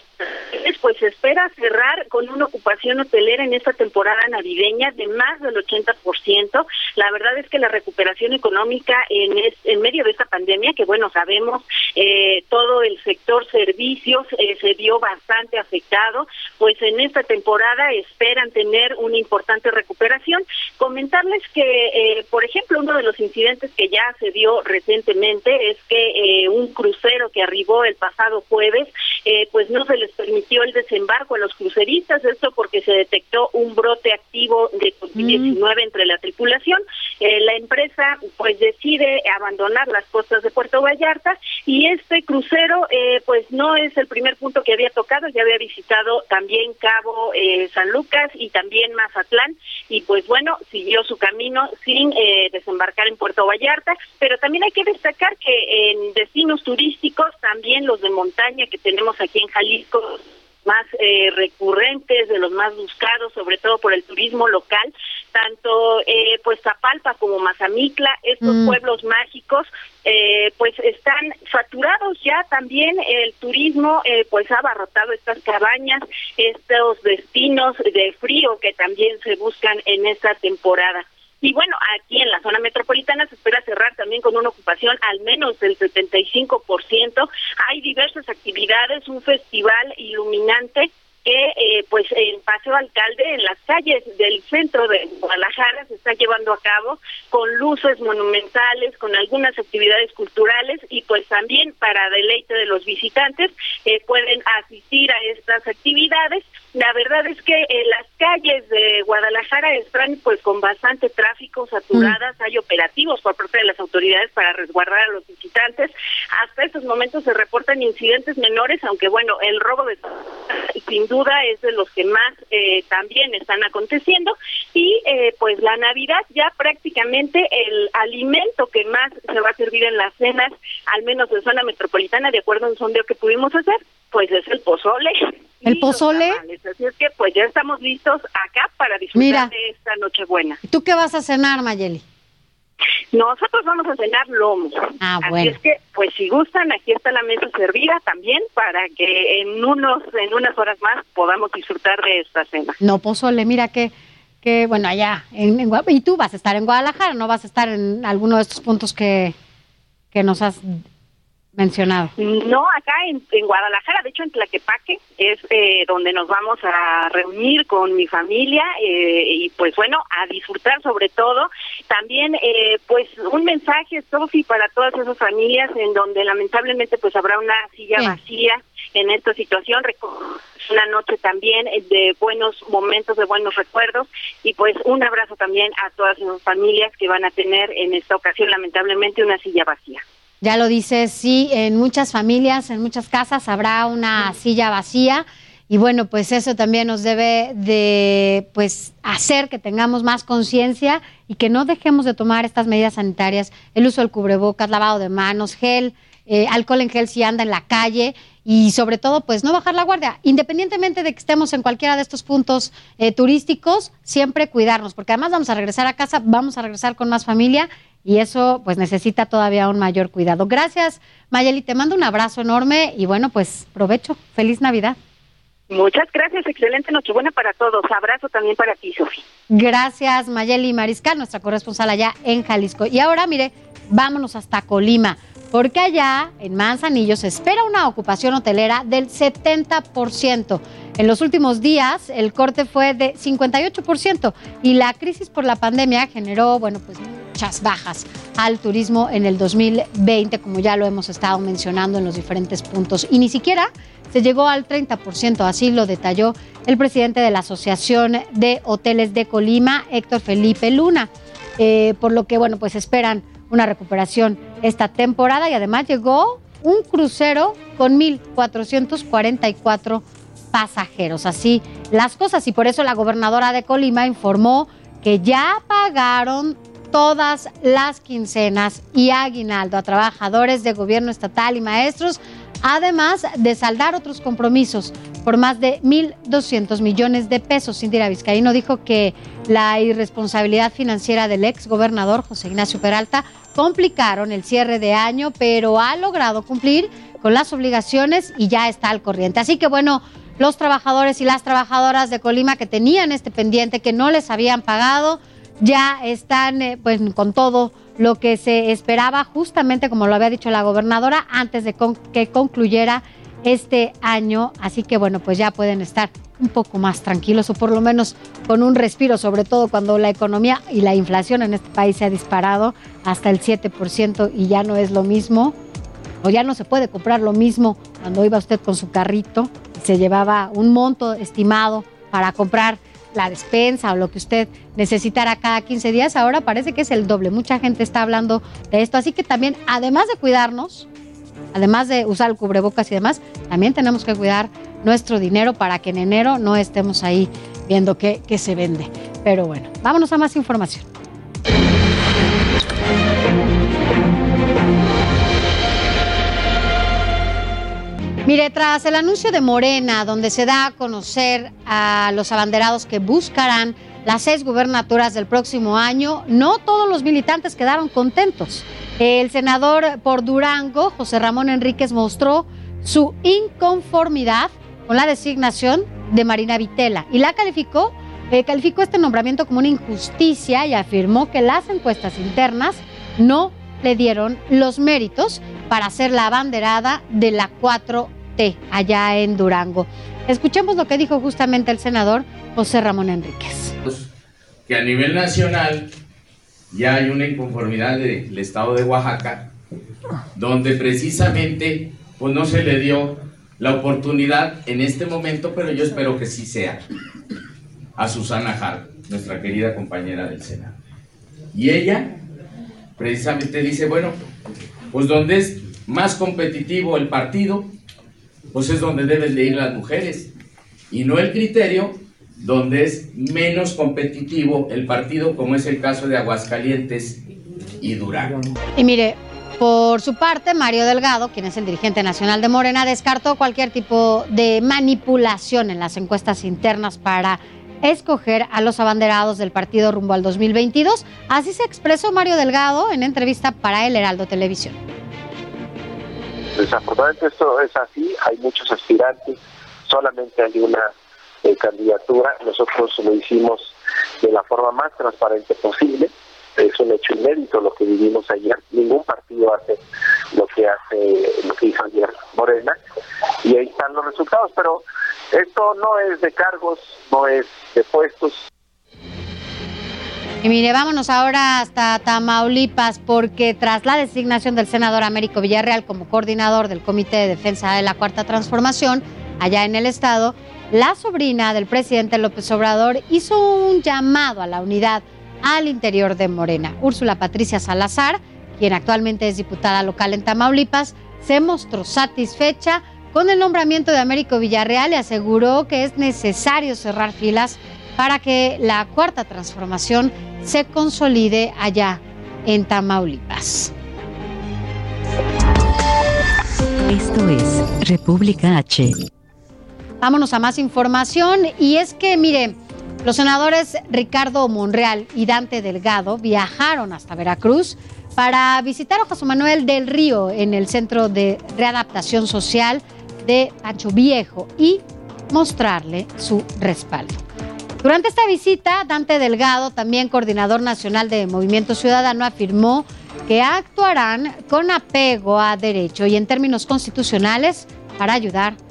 Speaker 6: pues se espera cerrar con una ocupación hotelera en esta temporada navideña de más del 80%. La verdad es que la recuperación económica en, en medio de esta pandemia, que bueno, sabemos eh, todo el sector servicios, se vio bastante afectado, pues en esta temporada esperan tener una importante recuperación. Comentarles que, eh, por ejemplo, uno de los incidentes que ya se dio recientemente es que eh, un crucero que arribó el pasado jueves, eh, pues no se les permitió el desembarco a los cruceristas, esto porque se detectó un brote activo de COVID-19 mm. entre la tripulación. la empresa pues decide abandonar las costas de Puerto Vallarta y este crucero pues no es el primer punto que había tocado, ya había visitado también Cabo eh, San Lucas y también Mazatlán. Y pues bueno, siguió su camino sin eh, desembarcar en Puerto Vallarta, pero también hay que destacar que en destinos turísticos, también los de montaña que tenemos aquí en Jalisco, más eh, recurrentes, de los más buscados, sobre todo por el turismo local, tanto eh, pues Zapalpa como Mazamitla, estos mm. pueblos mágicos, eh, pues están saturados ya también el turismo, eh, pues ha abarrotado estas cabañas, estos destinos de frío que también se buscan en esta temporada. Y bueno, aquí en la zona metropolitana se espera cerrar también con una ocupación al menos del 75%. Hay diversas actividades, un festival iluminante que eh, pues en Paseo Alcalde, en las calles del centro de Guadalajara, se está llevando a cabo con luces monumentales, con algunas actividades culturales y pues también para deleite de los visitantes eh, pueden asistir a estas actividades. La verdad es que eh, las calles de Guadalajara están pues con bastante tráfico, saturadas, mm. hay operativos por parte de las autoridades para resguardar a los visitantes. Hasta estos momentos se reportan incidentes menores, aunque bueno, el robo de sin duda es de los que más eh, también están aconteciendo y eh, pues la Navidad ya prácticamente el alimento que más se va a servir en las cenas, al menos en zona metropolitana, de acuerdo a un sondeo que pudimos hacer, pues es el pozole.
Speaker 1: ¿El pozole?
Speaker 6: Así es que pues ya estamos listos acá para disfrutar de esta Nochebuena.
Speaker 1: ¿Tú qué vas a cenar, Mayeli?
Speaker 6: Nosotros vamos a cenar lomo.
Speaker 1: Ah,
Speaker 6: Así es que, pues si gustan, aquí está la mesa servida también para que en unos en unas horas más podamos disfrutar de esta cena.
Speaker 1: No, pozole, mira que que bueno, allá en, en, y tú vas a estar en Guadalajara, no vas a estar en alguno de estos puntos que que nos has mencionado.
Speaker 6: No, acá en, Guadalajara, de hecho en Tlaquepaque es eh, donde nos vamos a reunir con mi familia eh, y pues bueno, a disfrutar sobre todo. También eh, pues un mensaje, Sofi, para todas esas familias en donde lamentablemente pues habrá una silla vacía en esta situación. Una noche también de buenos momentos, de buenos recuerdos y pues un abrazo también a todas esas familias que van a tener en esta ocasión lamentablemente una silla vacía.
Speaker 1: Ya lo dices, sí, en muchas familias, en muchas casas habrá una silla vacía y bueno, pues eso también nos debe de pues hacer que tengamos más conciencia y que no dejemos de tomar estas medidas sanitarias, el uso del cubrebocas, lavado de manos, gel, eh, alcohol en gel si anda en la calle y sobre todo pues no bajar la guardia, independientemente de que estemos en cualquiera de estos puntos eh, turísticos, siempre cuidarnos, porque además vamos a regresar a casa, vamos a regresar con más familia y eso pues necesita todavía un mayor cuidado. Gracias, Mayeli, te mando un abrazo enorme y bueno, pues provecho, feliz Navidad.
Speaker 6: Muchas gracias, excelente Nochebuena para todos. Abrazo también para ti, Sofía.
Speaker 1: Gracias, Mayeli Mariscal, nuestra corresponsal allá en Jalisco. Y ahora, mire, vámonos hasta Colima, porque allá en Manzanillo se espera una ocupación hotelera del 70%. En los últimos días el corte fue de 58% y la crisis por la pandemia generó, bueno, pues muchas bajas al turismo en el 2020, como ya lo hemos estado mencionando en los diferentes puntos. Y ni siquiera se llegó al 30%, así lo detalló el presidente de la Asociación de Hoteles de Colima, Héctor Felipe Luna. Eh, por lo que, bueno, pues esperan una recuperación esta temporada y además llegó un crucero con 1.444 pasajeros. Así las cosas y por eso la gobernadora de Colima informó que ya pagaron todas las quincenas y aguinaldo a trabajadores de gobierno estatal y maestros, además de saldar otros compromisos por más de 1.200 millones de pesos. Indira Vizcaíno dijo que la irresponsabilidad financiera del ex gobernador José Ignacio Peralta complicaron el cierre de año, pero ha logrado cumplir con las obligaciones y ya está al corriente. Así que bueno, los trabajadores y las trabajadoras de Colima que tenían este pendiente, que no les habían pagado, ya están eh, pues con todo lo que se esperaba, justamente como lo había dicho la gobernadora, antes de que concluyera este año. Así que bueno, pues ya pueden estar un poco más tranquilos o por lo menos con un respiro, sobre todo cuando la economía y la inflación en este país se ha disparado hasta el 7% y ya no es lo mismo, o ya no se puede comprar lo mismo cuando iba usted con su carrito y se llevaba un monto estimado para comprar la despensa o lo que usted necesitara cada 15 días, ahora parece que es el doble. Mucha gente está hablando de esto. Así que también, además de cuidarnos, además de usar el cubrebocas y demás, también tenemos que cuidar nuestro dinero para que en enero no estemos ahí viendo qué, qué se vende. Pero bueno, vámonos a más información. Mire, tras el anuncio de Morena, donde se da a conocer a los abanderados que buscarán las seis gubernaturas del próximo año, no todos los militantes quedaron contentos. El senador por Durango, José Ramón Enríquez, mostró su inconformidad con la designación de Marina Vitela y la calificó, eh, calificó este nombramiento como una injusticia y afirmó que las encuestas internas no le dieron los méritos para ser la abanderada de la 4T allá en Durango. Escuchemos lo que dijo justamente el senador José Ramón Enríquez.
Speaker 7: Que a nivel nacional ya hay una inconformidad del estado de Oaxaca, donde precisamente pues no se le dio la oportunidad en este momento, pero yo espero que sí sea, a Susana Hart, nuestra querida compañera del Senado. Y ella precisamente dice, bueno, pues donde es más competitivo el partido, pues es donde deben de ir las mujeres, y no el criterio donde es menos competitivo el partido, como es el caso de Aguascalientes y Durango.
Speaker 1: Y mire, por su parte, Mario Delgado, quien es el dirigente nacional de Morena, descartó cualquier tipo de manipulación en las encuestas internas para escoger a los abanderados del partido rumbo al 2022. Así se expresó Mario Delgado en entrevista para El Heraldo Televisión.
Speaker 5: Desafortunadamente esto es así, hay muchos aspirantes, solamente hay una eh, candidatura, nosotros lo hicimos de la forma más transparente posible, es un hecho inédito lo que vivimos ayer, ningún partido hace lo que hace lo resultados, pero esto no es de cargos, no es de puestos.
Speaker 1: Y mire, vámonos ahora hasta Tamaulipas, porque tras la designación del senador Américo Villarreal como coordinador del Comité de Defensa de la Cuarta Transformación, allá en el estado, la sobrina del presidente López Obrador hizo un llamado a la unidad al interior de Morena. Úrsula Patricia Salazar, quien actualmente es diputada local en Tamaulipas, se mostró satisfecha con el nombramiento de Américo Villarreal y aseguró que es necesario cerrar filas para que la cuarta transformación se consolide allá en Tamaulipas.
Speaker 4: Esto es República H.
Speaker 1: Vámonos a más información y es que, mire, los senadores Ricardo Monreal y Dante Delgado viajaron hasta Veracruz para visitar a José Manuel del Río en el Centro de Readaptación Social de Pancho Viejo y mostrarle su respaldo. Durante esta visita, Dante Delgado, también coordinador nacional de Movimiento Ciudadano, afirmó que actuarán con apego a derecho y en términos constitucionales para ayudar a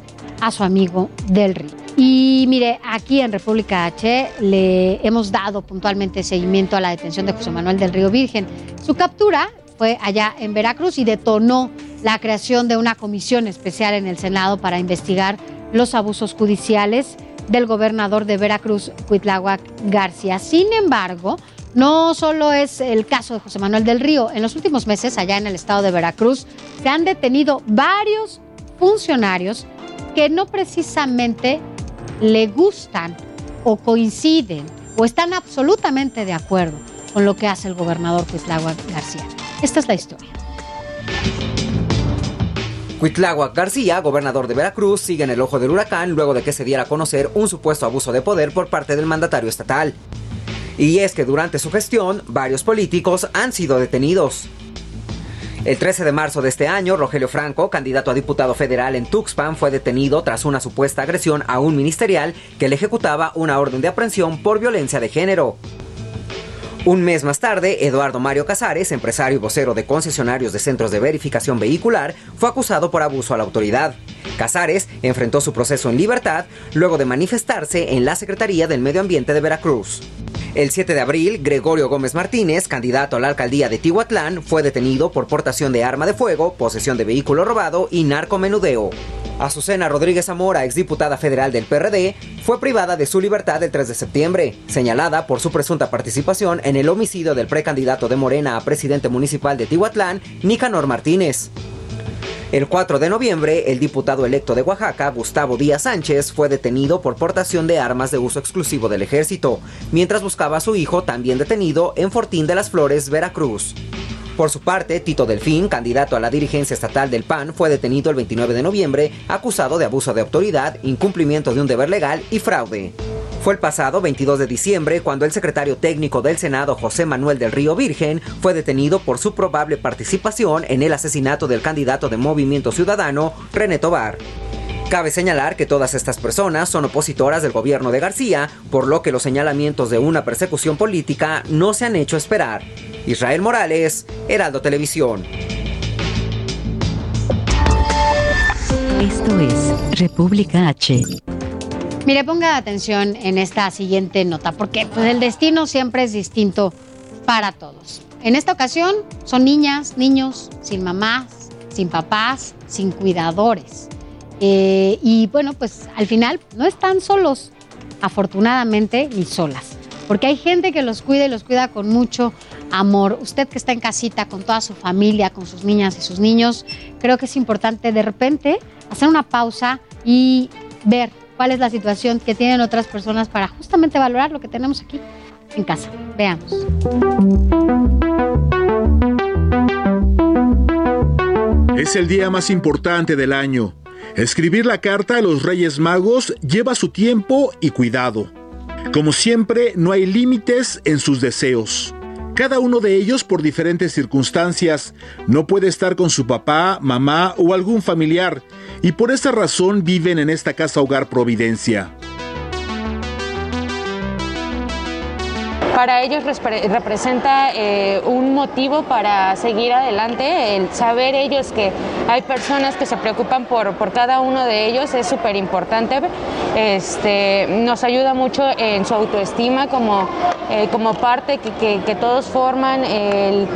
Speaker 1: su amigo del Río. Y mire, aquí en República H le hemos dado puntualmente seguimiento a la detención de José Manuel del Río Virgen. Su captura fue allá en Veracruz y detonó la creación de una comisión especial en el Senado para investigar los abusos judiciales del gobernador de Veracruz, Cuitláhuac García. Sin embargo, no solo es el caso de José Manuel del Río. En los últimos meses, allá en el estado de Veracruz, se han detenido varios funcionarios que no precisamente le gustan o coinciden o están absolutamente de acuerdo con lo que hace el gobernador Cuitláhuac García. Esta es la historia.
Speaker 8: Cuitláhuac García, gobernador de Veracruz, sigue en el ojo del huracán luego de que se diera a conocer un supuesto abuso de poder por parte del mandatario estatal. Y es que durante su gestión, varios políticos han sido detenidos. El 13 de marzo de este año, Rogelio Franco, candidato a diputado federal en Tuxpan, fue detenido tras una supuesta agresión a un ministerial que le ejecutaba una orden de aprehensión por violencia de género. Un mes más tarde, Eduardo Mario Casares, empresario y vocero de concesionarios de centros de verificación vehicular, fue acusado por abuso a la autoridad. Casares enfrentó su proceso en libertad luego de manifestarse en la Secretaría del Medio Ambiente de Veracruz. El 7 de abril, Gregorio Gómez Martínez, candidato a la alcaldía de Tihuatlán, fue detenido por portación de arma de fuego, posesión de vehículo robado y narcomenudeo. Azucena Rodríguez Zamora, exdiputada federal del PRD, fue privada de su libertad el 3 de septiembre, señalada por su presunta participación en el homicidio del precandidato de Morena a presidente municipal de Tihuatlán, Nicanor Martínez. El 4 de noviembre, el diputado electo de Oaxaca, Gustavo Díaz Sánchez, fue detenido por portación de armas de uso exclusivo del ejército, mientras buscaba a su hijo, también detenido, en Fortín de las Flores, Veracruz. Por su parte, Tito Delfín, candidato a la dirigencia estatal del PAN, fue detenido el 29 de noviembre acusado de abuso de autoridad, incumplimiento de un deber legal y fraude. Fue el pasado 22 de diciembre cuando el secretario técnico del Senado, José Manuel del Río Virgen, fue detenido por su probable participación en el asesinato del candidato de Movimiento Ciudadano, René Tobar. Cabe señalar que todas estas personas son opositoras del gobierno de García, por lo que los señalamientos de una persecución política no se han hecho esperar. Israel Morales, Heraldo Televisión.
Speaker 4: Esto es República H.
Speaker 1: Mire, ponga atención en esta siguiente nota, porque pues, el destino siempre es distinto para todos. En esta ocasión son niñas, niños, sin mamás, sin papás, sin cuidadores. Eh, y bueno, pues al final no están solos, afortunadamente, ni solas. Porque hay gente que los cuida y los cuida con mucho amor. Usted que está en casita con toda su familia, con sus niñas y sus niños, creo que es importante de repente hacer una pausa y ver cuál es la situación que tienen otras personas para justamente valorar lo que tenemos aquí en casa. Veamos.
Speaker 9: Es el día más importante del año. Escribir la carta a los Reyes Magos lleva su tiempo y cuidado. Como siempre, no hay límites en sus deseos. Cada uno de ellos por diferentes circunstancias no puede estar con su papá, mamá o algún familiar y por esa razón viven en esta casa hogar Providencia.
Speaker 10: Para ellos representa eh, un motivo para seguir adelante, el saber ellos que hay personas que se preocupan por, por cada uno de ellos es súper importante. Este, nos ayuda mucho en su autoestima como, eh, como parte que, que, todos forman, el,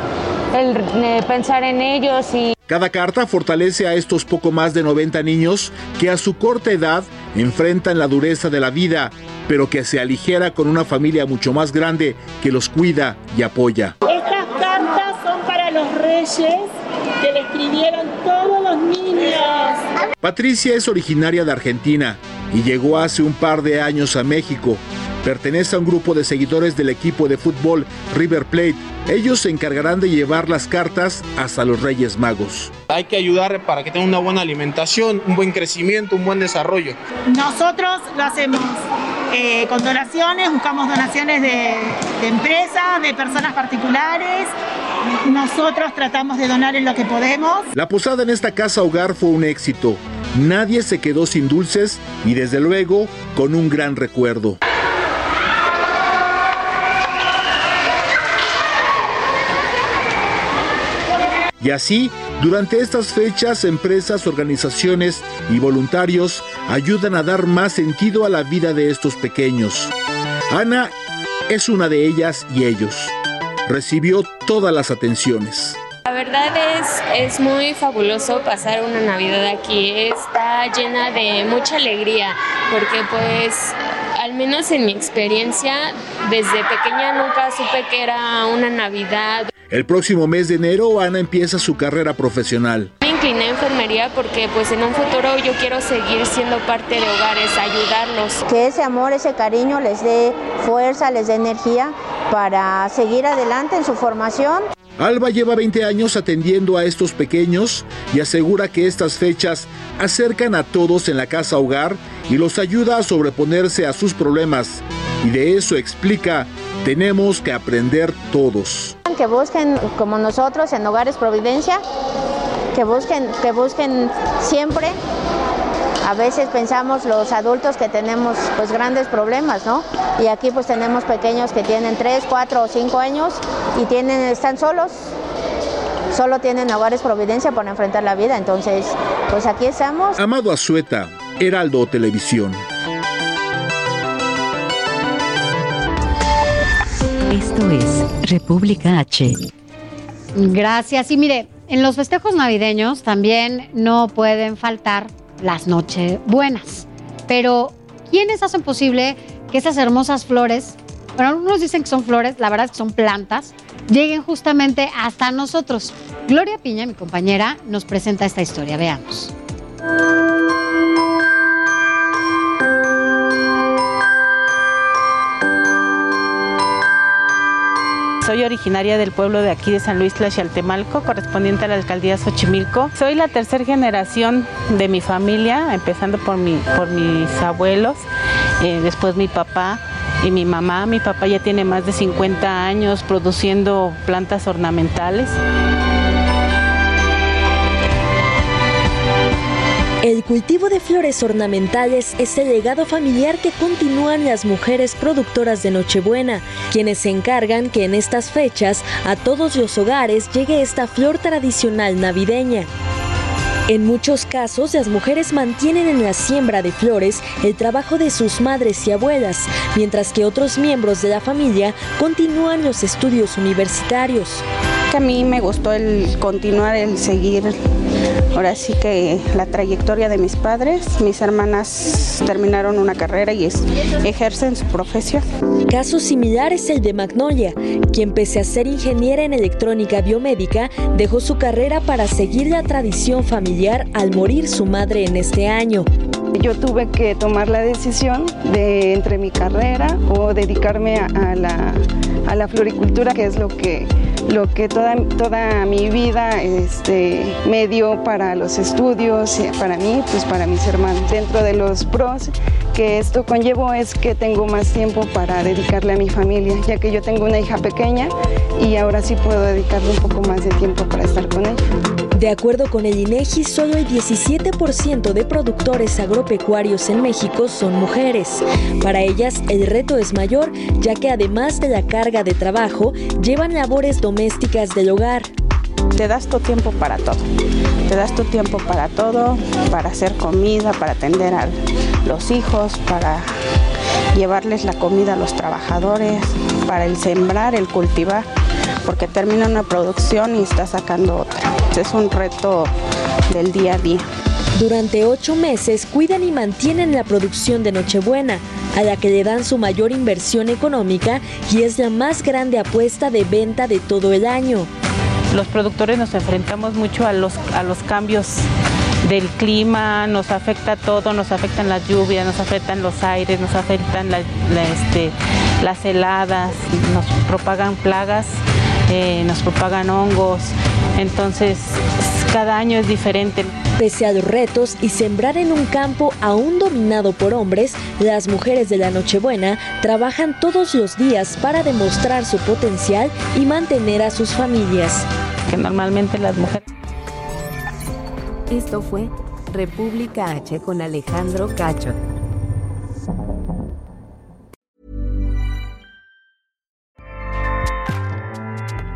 Speaker 10: el eh, pensar en ellos y
Speaker 9: cada carta fortalece a estos poco más de 90 niños que a su corta edad enfrentan la dureza de la vida, pero que se aligera con una familia mucho más grande que los cuida y apoya.
Speaker 11: Estas cartas son para los reyes que le escribieron todos los niños.
Speaker 9: Patricia es originaria de Argentina y llegó hace un par de años a México. Pertenece a un grupo de seguidores del equipo de fútbol River Plate. Ellos se encargarán de llevar las cartas hasta los Reyes Magos.
Speaker 12: Hay que ayudar para que tengan una buena alimentación, un buen crecimiento, un buen desarrollo.
Speaker 11: Nosotros lo hacemos eh, con donaciones, buscamos donaciones de, de empresas, de personas particulares. Nosotros tratamos de donar en lo que podemos.
Speaker 9: La posada en esta casa hogar fue un éxito. Nadie se quedó sin dulces y desde luego con un gran recuerdo. Y así, durante estas fechas, empresas, organizaciones y voluntarios ayudan a dar más sentido a la vida de estos pequeños. Ana es una de ellas y ellos. Recibió todas las atenciones.
Speaker 10: La verdad es, es muy fabuloso pasar una Navidad aquí. Está llena de mucha alegría porque pues al menos en mi experiencia, desde pequeña nunca supe que era una Navidad.
Speaker 9: El próximo mes de enero, Ana empieza su carrera profesional.
Speaker 10: Me incliné a enfermería porque pues en un futuro yo quiero seguir siendo parte de hogares, ayudarlos.
Speaker 13: Que ese amor, ese cariño les dé fuerza, les dé energía para seguir adelante en su formación.
Speaker 9: Alba lleva 20 años atendiendo a estos pequeños y asegura que estas fechas acercan a todos en la casa hogar y los ayuda a sobreponerse a sus problemas. Y de eso explica tenemos que aprender todos.
Speaker 13: Que busquen como nosotros en Hogares Providencia, que busquen, que busquen siempre. A veces pensamos los adultos que tenemos pues grandes problemas, ¿no? Y aquí pues tenemos pequeños que tienen 3, 4 o 5 años y tienen, están solos, solo tienen hogares providencia para enfrentar la vida. Entonces, pues aquí estamos.
Speaker 9: Amado Azueta, Heraldo Televisión.
Speaker 4: Esto es República H.
Speaker 1: Gracias. Y mire, en los festejos navideños también no pueden faltar las noches buenas. Pero, ¿quiénes hacen posible que esas hermosas flores, bueno, algunos dicen que son flores, la verdad es que son plantas, lleguen justamente hasta nosotros? Gloria Piña, mi compañera, nos presenta esta historia. Veamos.
Speaker 14: Soy originaria del pueblo de aquí de San Luis Tlaxialtemalco, correspondiente a la alcaldía Xochimilco. Soy la tercera generación de mi familia, empezando por mis abuelos, eh, después mi papá y mi mamá. Mi papá ya tiene más de 50 años produciendo plantas ornamentales.
Speaker 15: El cultivo de flores ornamentales es el legado familiar que continúan las mujeres productoras de Nochebuena, quienes se encargan que en estas fechas a todos los hogares llegue esta flor tradicional navideña. En muchos casos, las mujeres mantienen en la siembra de flores el trabajo de sus madres y abuelas, mientras que otros miembros de la familia continúan los estudios universitarios.
Speaker 14: A mí me gustó el continuar, el seguir ahora sí que la trayectoria de mis padres. Mis hermanas terminaron una carrera y ejercen su profesión.
Speaker 15: Caso similar es el de Magnolia, quien pese a ser ingeniera en electrónica biomédica, dejó su carrera para seguir la tradición familiar al morir su madre en este año.
Speaker 14: Yo tuve que tomar la decisión de entre mi carrera o dedicarme a, la, a la floricultura, que es lo que lo que toda, toda mi vida este, me dio para los estudios, para mí, pues para mis hermanos. Dentro de los pros que esto conllevó es que tengo más tiempo para dedicarle a mi familia, ya que yo tengo una hija pequeña y ahora sí puedo dedicarle un poco más de tiempo para estar con ella.
Speaker 15: De acuerdo con el INEGI, solo el 17% de productores agropecuarios en México son mujeres. Para ellas, el reto es mayor, ya que además de la carga de trabajo, llevan labores domésticas del hogar.
Speaker 16: Te das tu tiempo para todo. Te das tu tiempo para todo, para hacer comida, para atender a los hijos, para llevarles la comida a los trabajadores, para el sembrar, el cultivar, porque termina una producción y está sacando otra. Es un reto del día a día.
Speaker 15: Durante ocho meses cuidan y mantienen la producción de Nochebuena, a la que le dan su mayor inversión económica y es la más grande apuesta de venta de todo el año.
Speaker 17: Los productores nos enfrentamos mucho a los, a los cambios del clima, nos afecta todo, nos afectan las lluvias, nos afectan los aires, nos afectan este, las heladas, nos propagan plagas, eh, nos propagan hongos, entonces cada año es diferente.
Speaker 15: Pese a los retos y sembrar en un campo aún dominado por hombres, las mujeres de la Nochebuena trabajan todos los días para demostrar su potencial y mantener a sus familias.
Speaker 17: Que normalmente las mujeres
Speaker 4: esto fue República H con Alejandro Cacho.